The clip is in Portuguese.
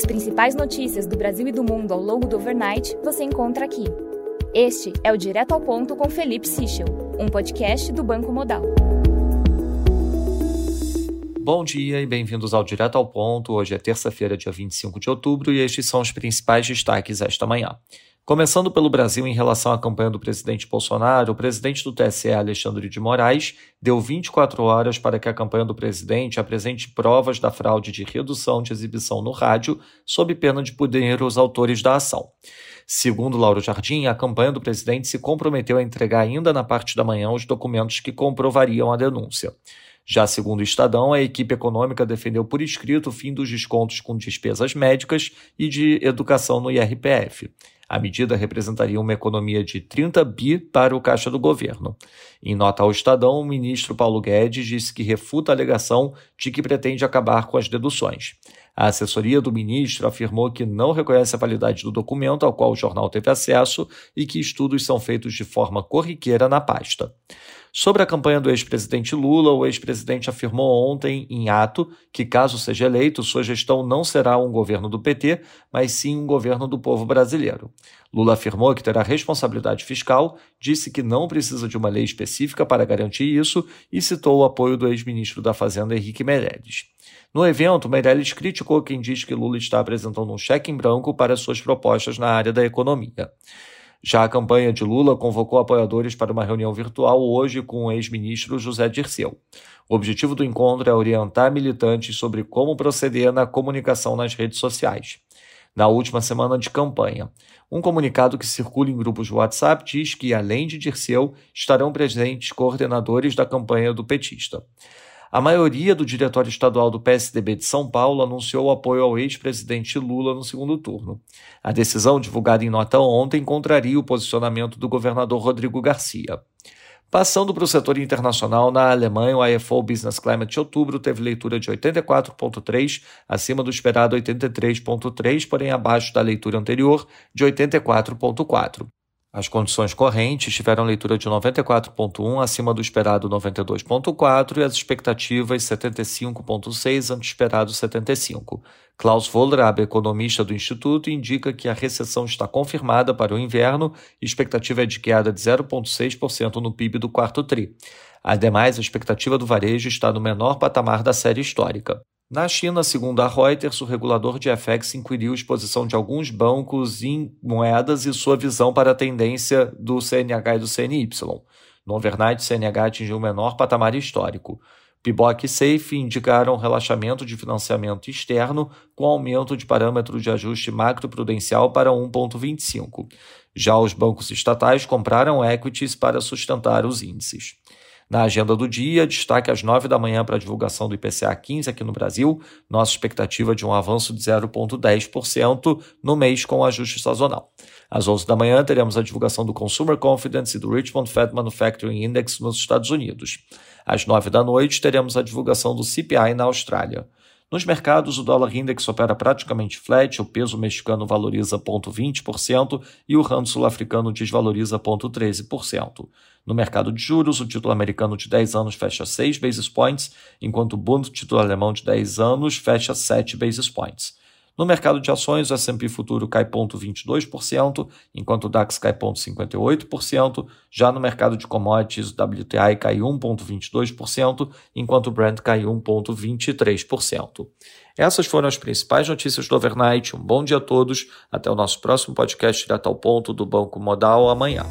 As principais notícias do Brasil e do mundo ao longo do overnight você encontra aqui. Este é o Direto ao Ponto com Felipe Sichel, um podcast do Banco Modal. Bom dia e bem-vindos ao Direto ao Ponto. Hoje é terça-feira, dia 25 de outubro, e estes são os principais destaques esta manhã. Começando pelo Brasil em relação à campanha do presidente Bolsonaro, o presidente do TSE, Alexandre de Moraes, deu 24 horas para que a campanha do presidente apresente provas da fraude de redução de exibição no rádio, sob pena de punir os autores da ação. Segundo Lauro Jardim, a campanha do presidente se comprometeu a entregar ainda na parte da manhã os documentos que comprovariam a denúncia. Já segundo o Estadão, a equipe econômica defendeu por escrito o fim dos descontos com despesas médicas e de educação no IRPF. A medida representaria uma economia de 30 bi para o caixa do governo. Em nota ao Estadão, o ministro Paulo Guedes disse que refuta a alegação de que pretende acabar com as deduções. A assessoria do ministro afirmou que não reconhece a validade do documento ao qual o jornal teve acesso e que estudos são feitos de forma corriqueira na pasta. Sobre a campanha do ex-presidente Lula, o ex-presidente afirmou ontem, em ato, que, caso seja eleito, sua gestão não será um governo do PT, mas sim um governo do povo brasileiro. Lula afirmou que terá responsabilidade fiscal, disse que não precisa de uma lei específica para garantir isso e citou o apoio do ex-ministro da Fazenda Henrique Meirelles. No evento, Meirelles criticou quem diz que Lula está apresentando um cheque em branco para suas propostas na área da economia. Já a campanha de Lula convocou apoiadores para uma reunião virtual hoje com o ex-ministro José Dirceu. O objetivo do encontro é orientar militantes sobre como proceder na comunicação nas redes sociais. Na última semana de campanha, um comunicado que circula em grupos de WhatsApp diz que, além de Dirceu, estarão presentes coordenadores da campanha do petista. A maioria do diretório estadual do PSDB de São Paulo anunciou apoio ao ex-presidente Lula no segundo turno. A decisão, divulgada em nota ontem, contraria o posicionamento do governador Rodrigo Garcia. Passando para o setor internacional, na Alemanha, o IFO Business Climate de outubro teve leitura de 84,3, acima do esperado 83,3, porém abaixo da leitura anterior de 84,4. As condições correntes tiveram leitura de 94,1 acima do esperado 92,4 e as expectativas 75,6 ante esperado 75. Klaus Wohlrab, economista do Instituto, indica que a recessão está confirmada para o inverno e expectativa é de queda de 0,6% no PIB do quarto TRI. Ademais, a expectativa do varejo está no menor patamar da série histórica. Na China, segundo a Reuters, o regulador de FX inquiriu a exposição de alguns bancos em moedas e sua visão para a tendência do CNH e do CNY. No overnight, o CNH atingiu o menor patamar histórico. PIBOC e SAFE indicaram relaxamento de financiamento externo com aumento de parâmetro de ajuste macroprudencial para 1,25. Já os bancos estatais compraram equities para sustentar os índices. Na agenda do dia, destaque às 9 da manhã para a divulgação do IPCA 15 aqui no Brasil, nossa expectativa de um avanço de 0,10% no mês com ajuste sazonal. Às 11 da manhã, teremos a divulgação do Consumer Confidence e do Richmond Fed Manufacturing Index nos Estados Unidos. Às 9 da noite, teremos a divulgação do CPI na Austrália. Nos mercados, o dólar index opera praticamente flat, o peso mexicano valoriza 0,20% e o rand sul-africano desvaloriza 0,13%. No mercado de juros, o título americano de 10 anos fecha 6 basis points, enquanto o Bund título alemão de 10 anos fecha 7 basis points. No mercado de ações, o S&P futuro cai 0,22%, enquanto o DAX cai 0,58%. Já no mercado de commodities, o WTI cai 1,22%, enquanto o Brent cai 1,23%. Essas foram as principais notícias do overnight. Um bom dia a todos. Até o nosso próximo podcast direto ao ponto do Banco Modal amanhã.